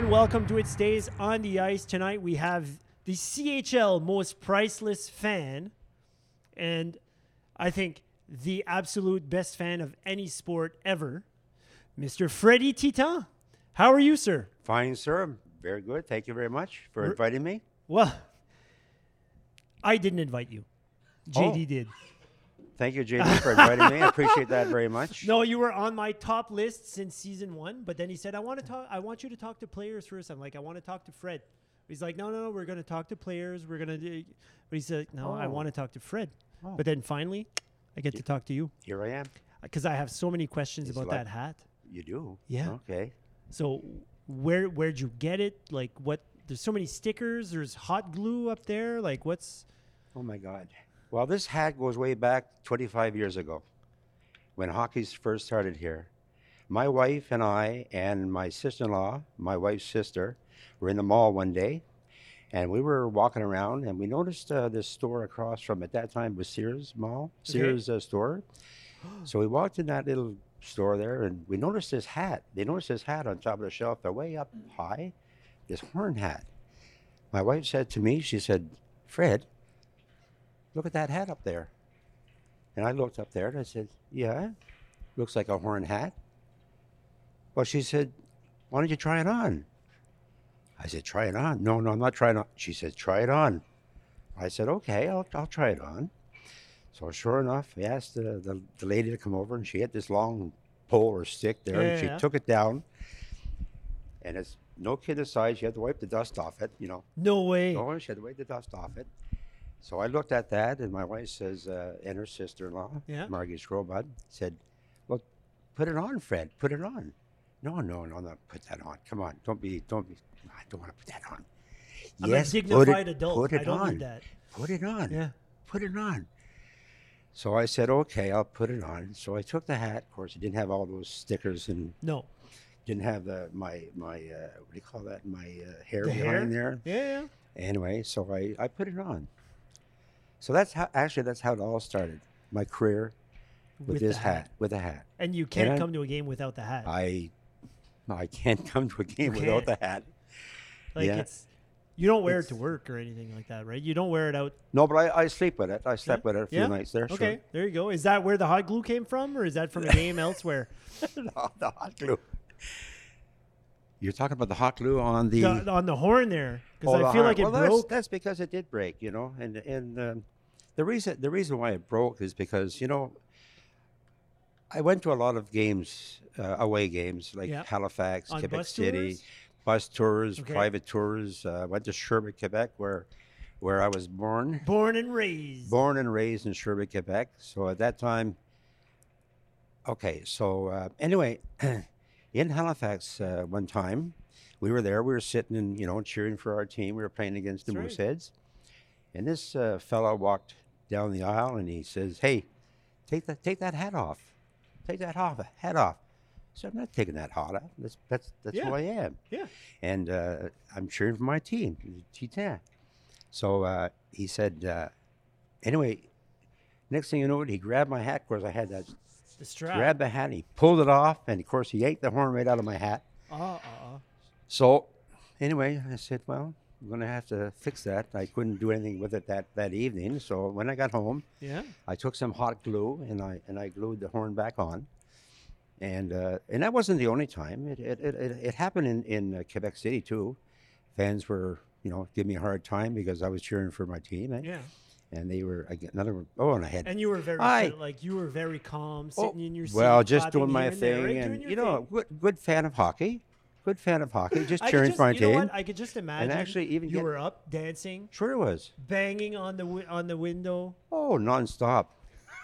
everyone. Welcome to It Stays on the Ice. Tonight we have the CHL most priceless fan, and I think the absolute best fan of any sport ever, Mr. Freddie Titan. How are you, sir? Fine, sir. Very good. Thank you very much for inviting me. Well, I didn't invite you. JD Oh. did. Thank you, JD, for inviting me. I appreciate that very much. No, you were on my top list since season one, but then he said, "I want to talk. I want you to talk to players first. I'm like, "I want to talk to Fred." He's like, "No, no, no. We're going to talk to players. We're going to." do But he said, "No, I Oh. want to talk to Fred." Oh. But then finally, I get to talk to you Here I am. Uh, because I have so many questions It's about like- that hat. You do? Yeah. Okay. So, where where'd you get it? Like, what? There's so many stickers. There's hot glue up there. Like, what's? Oh, my God. Well, this hat goes way back 25 years ago when hockey's first started here. My wife and I and my sister in law, my wife's sister, were in the mall one day and we were walking around and we noticed uh, this store across from, at that time, was Sears Mall, Sears uh, store. So we walked in that little store there and we noticed this hat. They noticed this hat on top of the shelf, they're way up high, this horn hat. My wife said to me, she said, Fred, look at that hat up there. And I looked up there and I said, Yeah, looks like a horn hat. Well, she said, Why don't you try it on? I said, Try it on. No, no, I'm not trying on. She said, Try it on. I said, Okay, I'll, I'll try it on. So sure enough, I asked the, the, the lady to come over and she had this long pole or stick there and she Yeah. took it down. And it's no kid aside, she had to wipe the dust off it, you know. No way. Oh, she had to wipe the dust off it. So I looked at that, and my wife says, uh, and her sister-in-law, Yeah. Margie Scrobud, said, "Well, put it on, Fred. Put it on." No, no, no, not put that on. Come on, don't be, don't be. I don't want to put that on. I'm yes, a dignified put it, adult. Put it I don't on. need that. Put it on. Yeah. Put it on. So I said, "Okay, I'll put it on." So I took the hat. Of course, it didn't have all those stickers and No. didn't have the my my uh, what do you call that? My uh, hair The behind hair? there. Yeah. yeah. anyway, so I, I put it on. So that's how actually that's how it all started. My career with, With this hat. hat. with a hat. And you can't I- come to a game without the hat. I I can't come to a game without the hat. like yeah. it's you don't wear it to work or anything like that, right? You don't wear it out. No, but I, I sleep with it. I slept with it a few Yeah? nights there. Okay, there you go. Is that where the hot glue came from, or is that from a game elsewhere? No, the hot glue. You're talking about the hot glue on the. The- on the horn there, because Oh, I feel like it well, broke. That's, because it did break, you know, and and um, the reason the reason why it broke is because you know I went to a lot of games, uh, away games like Yeah. Halifax, On Quebec bus City, tours? bus tours, Okay. private tours. Uh, went to Sherbrooke, Quebec, where where I was born, Born and raised. born and raised in Sherbrooke, Quebec. So at that time, okay. So uh, anyway, in Halifax, uh, one time, we were there. We were sitting and you know cheering for our team. We were playing against the That's right. Mooseheads, and this uh, fellow walked down the aisle and he says, "Hey, take that take that hat off. Take that off, hat off." So I'm not taking that hat off. That's that's that's Yeah. who I am Yeah. and uh, I'm cheering for my team, Titan. So uh, he said, uh, anyway, next thing you know, he grabbed my hat. Of course, I had that. The strap. Grabbed the hat, and he pulled it off, and of course, he ate the horn right out of my hat. Uh, uh. So, anyway, I said, well, I'm going to have to fix that. I couldn't do anything with it that, that evening. So when I got home, Yeah. I took some hot glue and I and I glued the horn back on. And uh, and that wasn't the only time. It it, it, it, it happened in in uh, Quebec City too. Fans were you know giving me a hard time because I was cheering for my team. eh? Yeah. And they were again another one- oh and I had And you were very I- like you were very calm, oh, sitting in your seat. well just doing my and there, thing right? and Doing you know thing. good, good fan of hockey, good fan of hockey, just cheering just, for my team. I could just imagine. And actually even you get- were up dancing, Sure it was. banging on the on the window. Oh, nonstop.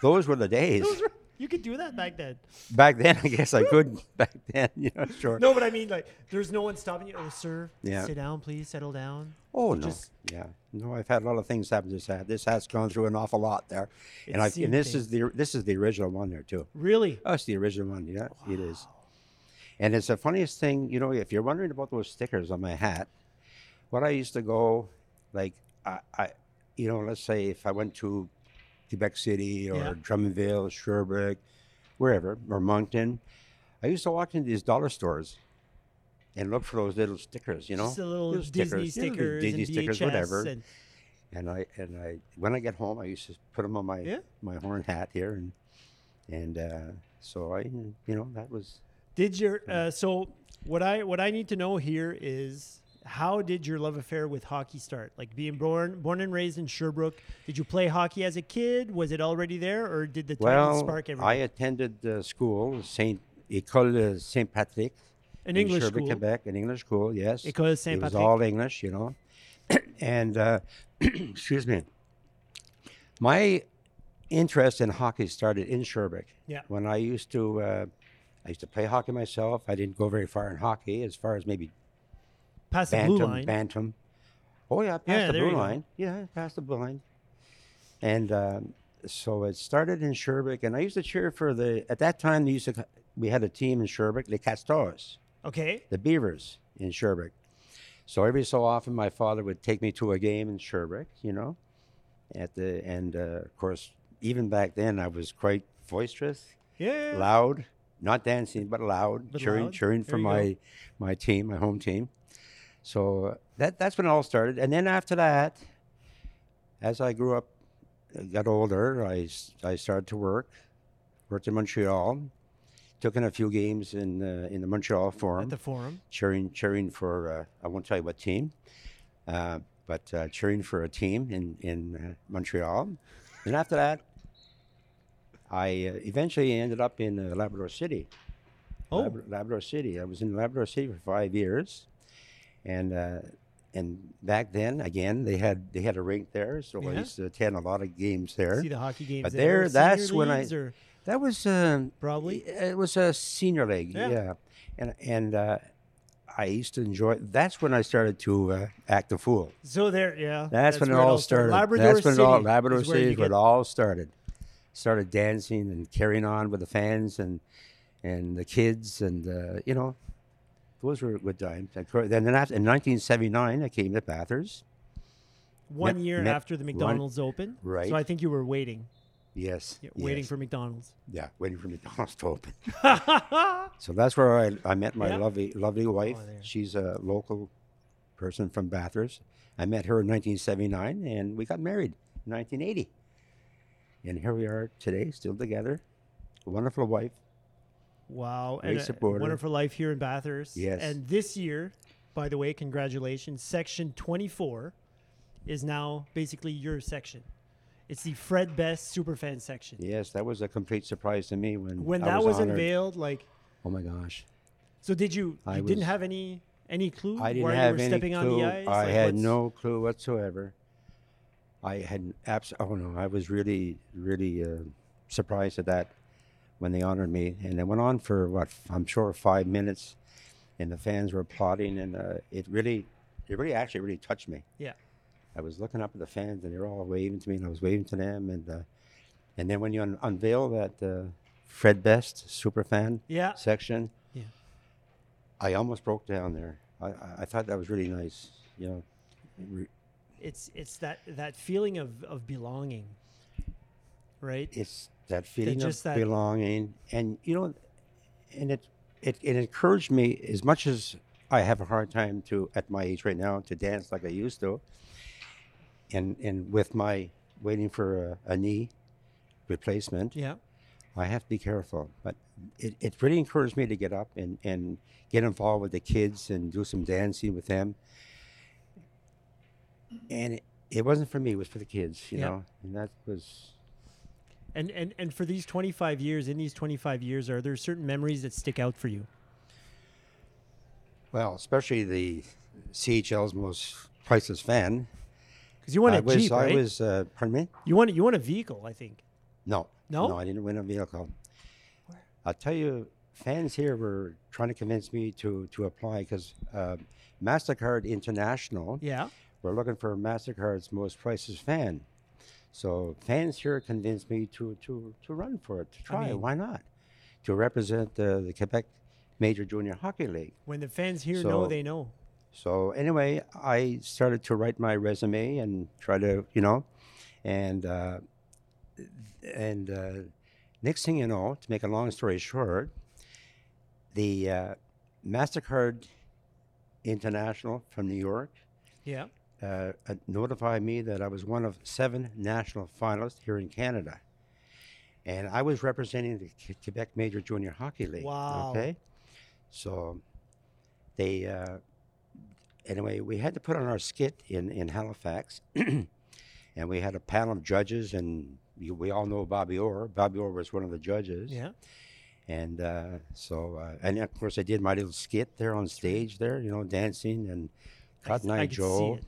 Those were the days. Those were, you could do that back then. Back then, I guess I could. Back then, you know, sure. No, but I mean, like, there's no one stopping you. Oh, sir, Yeah. sit down, please, settle down. Oh no, Just- yeah, no. I've had a lot of things happen to this hat. This hat's gone through an awful lot there, and I and this is the this is the original one there too. Really? Oh, it's the original one. Yeah, it is. And it's the funniest thing, you know. If you're wondering about those stickers on my hat, what I used to go, like I, I you know, let's say if I went to Quebec City or Yeah. Drummondville, Sherbrooke, wherever, or Moncton, I used to walk into these dollar stores and look for those little stickers, you know, Just a little Little Disney stickers, stickers, Disney stickers, VHS whatever. and and I and I when I get home, I used to put them on my Yeah. my horn hat here, and and uh, so I, you know, that was Did your uh, so what I what I need to know here is how did your love affair with hockey start? Like being born born and raised in Sherbrooke, did you play hockey as a kid? Was it already there, or did the Titans well. spark I attended uh, school, Saint École Saint Patrick, An in English Sherbrooke, school, Quebec, an English school, yes. École Saint Patrick. it was all English, you know. and uh, excuse me, my interest in hockey started in Sherbrooke. Yeah. When I used to, uh, I used to play hockey myself. I didn't go very far in hockey, as far as maybe Past the blue bantam, line. bantam. Oh yeah, past Yeah, the blue you go. line. Yeah, past the blue line. And um, so it started in Sherbrooke, and I used to cheer for the. At that time, they used to, we had a team in Sherbrooke, the Castors Okay. the Beavers in Sherbrooke. So every so often, my father would take me to a game in Sherbrooke, you know, at the and uh, of course, even back then, I was quite boisterous, Yeah. loud, not dancing, but loud, But cheering, loud. cheering for you go. my my team, my home team. So that that's when it all started, and then after that, as I grew up, uh, got older, I I started to work, worked in Montreal, took in a few games in uh, in the Montreal Forum At the forum. cheering cheering for uh, I won't tell you what team, uh, but uh, cheering for a team in in uh, Montreal, and after that, I uh, eventually ended up in uh, Labrador City. Oh. Lab- Labrador City. I was in Labrador City for five years, and uh, and back then again they had they had a rink there, so I used to attend a lot of games there. See the hockey games. But there. that's when I or? that was um, probably. it was a senior league, Yeah. yeah, and and uh, I used to enjoy. That's when I started to uh, act a fool. So there, yeah. That's, when it all started. Labrador that's when City it all Labrador City where it all started. Started dancing and carrying on with the fans and and the kids and uh, you know, those were good times. And Then after, in 1979, I came to Bathurst. one met- year met after the one- McDonald's opened. Right. So I think you were waiting, Yes, yeah, waiting yes. for McDonald's. yeah, waiting for McDonald's to open. So that's where I, I met my Yeah. lovely lovely oh, wife. Oh. She's a local person from Bathurst. I met her in 1979, and we got married in 1980. And here we are today, still together. A wonderful wife. Wow. Great and a supporter. wonderful life here in Bathurst. Yes. And this year, by the way, congratulations. Section 24 is now basically your section. It's the Fred Best Superfan section. Yes, that was a complete surprise to me when When I that was, honored. unveiled, like, Oh my gosh, so did you? I You didn't have any any clue I didn't have you were any stepping clue. on the ice? I Like, had no clue whatsoever. I had abs. Oh no, I was really, really uh, surprised at that when they honored me, and it went on for what I'm sure five minutes, and the fans were applauding, and uh, it really, it really actually really touched me. Yeah. I was looking up at the fans, and they were all waving to me, and I was waving to them, and uh, and then when you un- unveil that uh, Fred Best super fan Yeah. section, Yeah. I almost broke down there. I, I, I thought that was really nice. You know, Re- It's it's that that feeling of of belonging, right? it's that feeling just of that- belonging, and you know, and it, it it encouraged me as much as I have a hard time to at my age right now to dance like I used to, and and with my waiting for a, a knee replacement, Yeah. I have to be careful. But it, it really encouraged me to get up and, and get involved with the kids and do some dancing with them. And it, it wasn't for me, it was for the kids, you Yeah. know. And that was And and and for these 25 years, in these 25 years, are there certain memories that stick out for you? well, especially the CHL's most priceless fan. Because you won a I was, Jeep, I was, uh, pardon me? you won you won a vehicle, I think. No, No? no, I didn't win a vehicle. I'll tell you, fans here were trying to convince me to to apply because uh, Mastercard International Yeah. we're looking for Mastercard's most priceless fan. So fans here convinced me to to to run for it, to try. mean- Why not? To represent uh, the Quebec Major Junior Hockey League. When the fans here know, they know. So anyway, I started to write my resume and try to, you know, and uh, and uh, next thing you know, to make a long story short, the uh, Mastercard International from New York Yeah. Uh, uh, notified me that I was one of seven national finalists here in Canada. And I was representing the Quebec Major Junior Hockey League. Wow. Okay. So they, uh, anyway, we had to put on our skit in, in Halifax. and we had a panel of judges, and you, we all know Bobby Orr. Bobby Orr was one of the judges. Yeah. And uh, so, uh, and of course, I did my little skit there on stage there, you know, dancing and Cotton Eye Joe.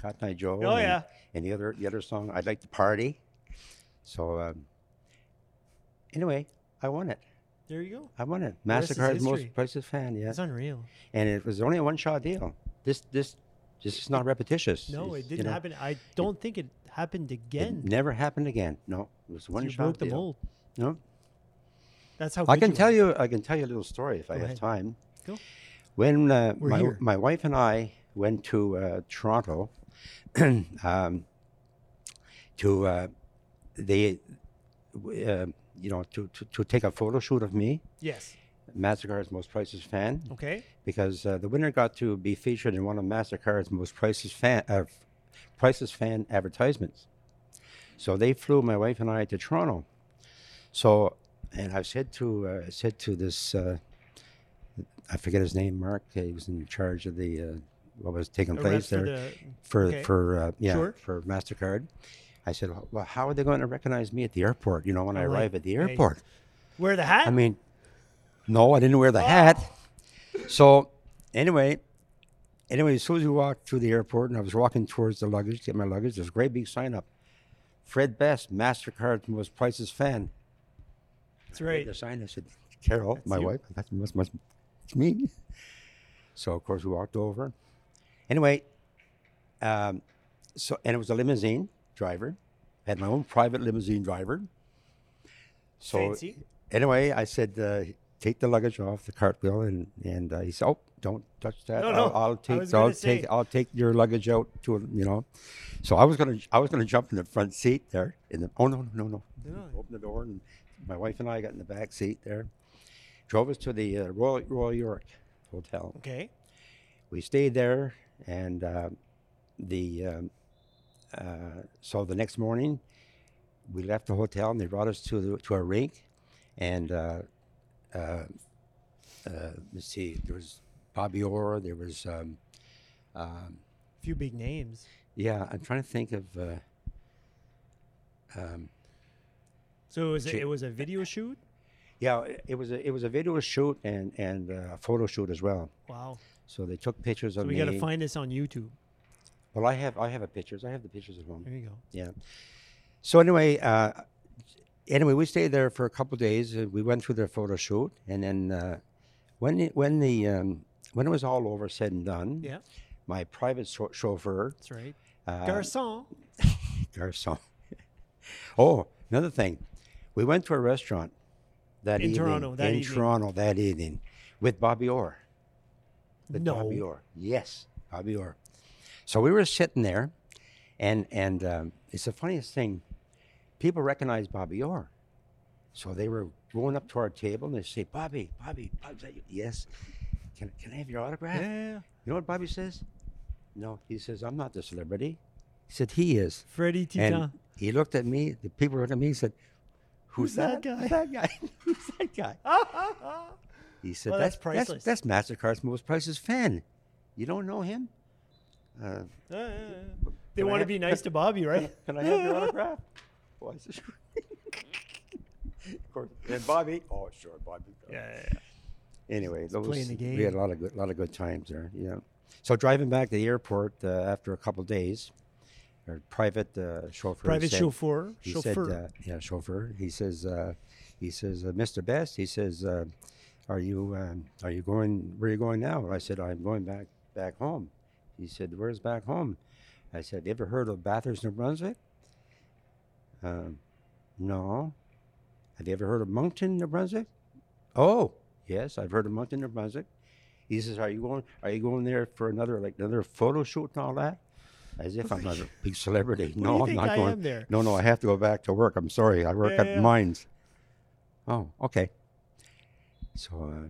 It. Cotton Eye Joe. Oh, and, yeah. And the other, the other song, I'd like to party. So, um, anyway, I won it. There you go. I won it. Mastercard's most precious fan, yeah. It's unreal. And it was only a one-shot deal. This, this, this is not repetitious. No, It's, it didn't know, happen. I don't think it happened again. It never happened again. No, it was one you shot broke the deal. mold. No, That's how I can you tell you. I can tell you a little story if I Go have time. Go. When uh, my here. my wife and I went to uh, Toronto, um, to uh, the, uh, you know, to, to to take a photo shoot of me, Yes. Mastercard's most priceless fan, Okay. because uh, the winner got to be featured in one of Mastercard's most priceless fan uh, priceless fan advertisements. So they flew my wife and I to Toronto. So, and I said to uh, said to this, uh, I forget his name, Mark. He was in charge of the uh, what was taking place for there the- for okay. for uh, yeah Sure. for Mastercard. I said, well, how are they going to recognize me at the airport? You know, when I Oh, like, arrive at the airport. Wear the hat. I mean, no, I didn't wear the hat. So anyway, anyway, as soon as we walked through the airport and I was walking towards the luggage, to get my luggage, there's a great big sign up. Fred Best, MasterCard's most priceless fan. That's I right. The sign, I said, Carol, That's my you. wife, that must, must, it's me. So of course we walked over. Anyway, um, so, and it was a limousine driver. I had my own private limousine driver. So Fancy. anyway, I said, uh, take the luggage off the cartwheel, and and uh, he said, oh, don't touch that. No, no, I'll, I'll take, I'll take. I'll take your luggage out to, you know. So I was gonna, I was gonna jump in the front seat there. In the, oh no, no, no, No. no. Open the door, and my wife and I got in the back seat there. Drove us to the uh, Royal Royal York Hotel. Okay. We stayed there, and uh, the um, uh, so the next morning we left the hotel, and they brought us to the, to a rink, and uh, uh, uh, let's see, there was Bobby Orr, there was um, um, A few big names. yeah, I'm trying to think of. Uh, um, So it was a, it was a video shoot. yeah, it- was a it was a video shoot and and a photo shoot as well. Wow. So they took pictures So of we me. got to find this on YouTube. well, I have I have a pictures. I have the pictures at home. There you go. Yeah. So anyway, uh, anyway, we stayed there for a couple of days. Uh, we went through their photo shoot, and then uh, when it, when the um, when it was all over, said and done, Yeah. my private cho- chauffeur, That's right. uh, Garçon. Garcon. oh, another thing, we went to a restaurant that In evening Toronto, that in evening. Toronto that evening with Bobby Orr. With No. Bobby Orr. Yes, Bobby Orr. So we were sitting there, and and um, it's the funniest thing. People recognize Bobby Orr, so they were going up to our table and they say, "Bobby, Bobby, Bobby, is that you?" yes. Can, can I have your autograph? Yeah. You know what Bobby says? No, he says, I'm not the celebrity. He said, he is. Freddie Titan. And he looked at me, the people looked at me and said, Who's, Who's that guy?" Who's that guy? Who's that guy? He said, Well, that's that's, priceless. That's, that's MasterCard's most priceless fan. You don't know him? Uh, Uh, they want to be nice to Bobby, right? can I have your autograph? Oh, I said, "Sure." of course. And Bobby, oh, sure, Bobby. Yeah, yeah, yeah. anyway, those, playing the we had a lot of good, lot of good times there. Yeah. So driving back to the airport uh, after a couple days, our private uh, chauffeur. Private said, chauffeur. He chauffeur. said, uh, "Yeah, chauffeur." He says, uh, "He says, uh, Mr. Best." He says, uh, "Are you um, are you going? Where are you going now?" I said, "I'm going back back home." He said, "Where's back home?" I said, Have "You ever heard of Bathurst, New Brunswick?" Um, no. Have you ever heard of Moncton, New Brunswick? Oh, yes, I've heard of Moncton, New Brunswick. He says, "Are you going? Are you going there for another like another photo shoot and all that?" As if I'm not a big celebrity. No, I'm not I going. there? No, no, I have to go back to work. I'm sorry. I work Yeah, at yeah. mines. Oh, okay. So, uh,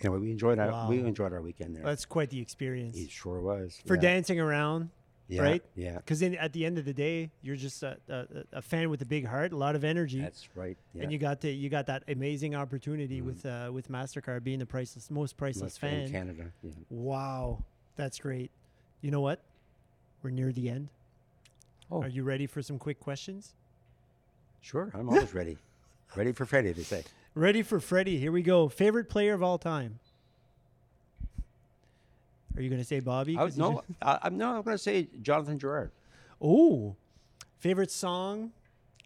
Anyway, we enjoyed our we enjoyed our weekend there. That's quite the experience it sure was for yeah. dancing around, yeah, right? Yeah, Because at the end of the day, you're just a, a, a fan with a big heart, a lot of energy, that's right. Yeah. and you got to you got that amazing opportunity with uh, with Mastercard being the priceless most priceless Must be in fan. Canada. Yeah. Wow, that's great. You know what? We're near the end. Oh. Are you ready for some quick questions? Sure, I'm always ready. Ready for Freddie, to say. Ready for Freddie. Here we go. Favorite player of all time. Are you going to say Bobby? I, no, I, I'm no. I'm going to say Jonathan Gerard. Oh, favorite song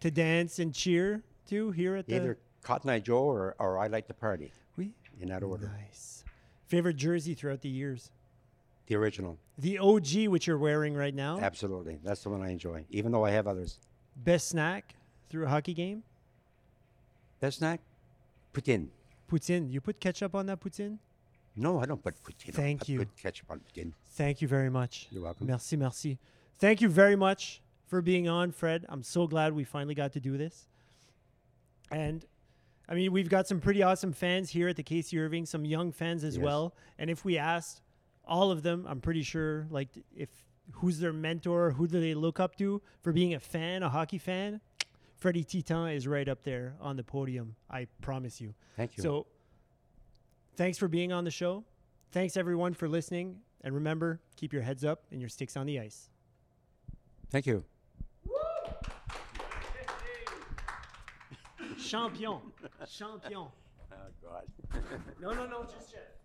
to dance and cheer to here at the. Either Cotton Eye Joe or, or I Like to Party. Oui. In that order. Nice. Favorite jersey throughout the years. The original. The OG, which you're wearing right now. Absolutely. That's the one I enjoy. Even though I have others. Best snack through a hockey game. Best snack? Poutine. Poutine. You put ketchup on that poutine. No, I don't put poutine. Thank I you. put ketchup on poutine. Thank you very much. You're welcome. Merci, merci. Thank you very much for being on, Fred. I'm so glad we finally got to do this. And I mean, we've got some pretty awesome fans here at the K.C. Irving, some young fans as Yes. well. And if we asked all of them, I'm pretty sure, like, if who's their mentor, who do they look up to for being a fan, a hockey fan, Freddie Titan is right up there on the podium. I promise you. Thank you. So, thanks for being on the show. Thanks everyone for listening. And remember, keep your heads up and your sticks on the ice. Thank you. Champion. Champion. Oh, God. No, no, no, just yet.